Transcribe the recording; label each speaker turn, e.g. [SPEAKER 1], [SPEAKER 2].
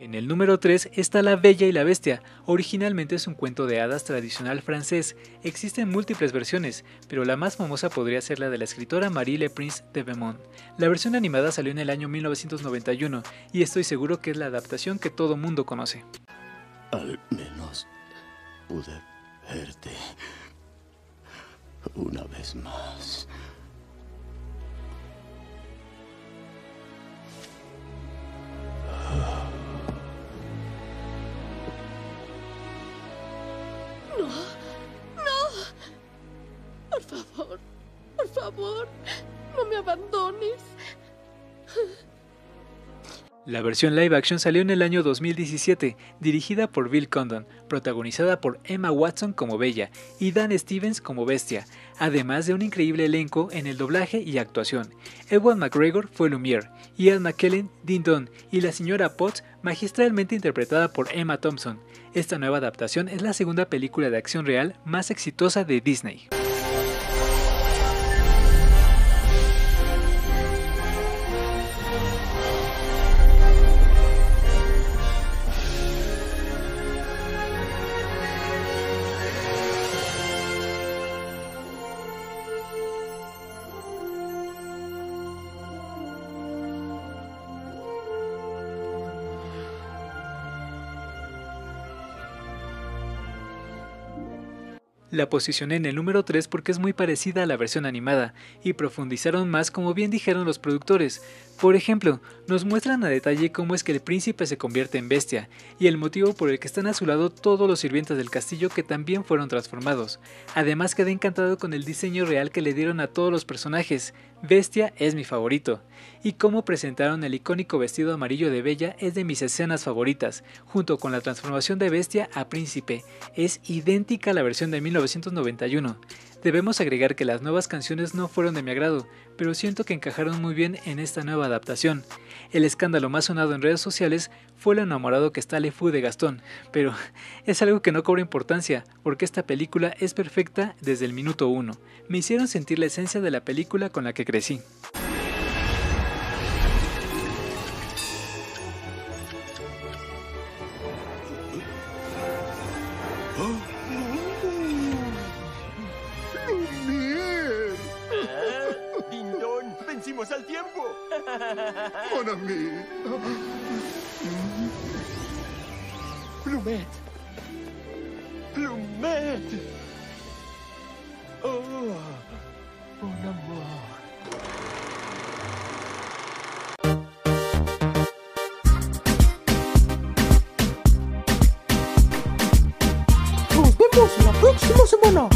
[SPEAKER 1] En el número 3 está La Bella y la Bestia. Originalmente es un cuento de hadas tradicional francés. Existen múltiples versiones, pero la más famosa podría ser la de la escritora Marie Le Prince de Beaumont. La versión animada salió en el año 1991 y estoy seguro que es la adaptación que todo mundo conoce.
[SPEAKER 2] Al menos pude verte una vez más.
[SPEAKER 3] No. Por favor, por favor, no me abandones.
[SPEAKER 1] La versión live action salió en el año 2017, dirigida por Bill Condon, protagonizada por Emma Watson como Bella y Dan Stevens como Bestia, además de un increíble elenco en el doblaje y actuación. Ewan McGregor fue Lumiere, Ian McKellen, Din Don y la señora Potts magistralmente interpretada por Emma Thompson. Esta nueva adaptación es la segunda película de acción real más exitosa de Disney. La posicioné en el número 3 porque es muy parecida a la versión animada y profundizaron más como bien dijeron los productores. Por ejemplo, nos muestran a detalle cómo es que el príncipe se convierte en bestia y el motivo por el que están a su lado todos los sirvientes del castillo que también fueron transformados. Además quedé encantado con el diseño real que le dieron a todos los personajes. Bestia es mi favorito. Y cómo presentaron el icónico vestido amarillo de Bella es de mis escenas favoritas, junto con la transformación de Bestia a príncipe. Es idéntica a la versión de 1991. Debemos agregar que las nuevas canciones no fueron de mi agrado, pero siento que encajaron muy bien en esta nueva adaptación. El escándalo más sonado en redes sociales fue lo enamorado que está Le Fou de Gastón, pero es algo que no cobra importancia, porque esta película es perfecta desde el minuto uno. Me hicieron sentir la esencia de la película con la que crecí.
[SPEAKER 4] ¡Dindón! ¡Vencimos al tiempo!
[SPEAKER 2] Mon ami.
[SPEAKER 4] ¡Plumet! ¡Plumet! ¡Oh! ¡Mon amor!
[SPEAKER 5] Nos vemos la próxima semana.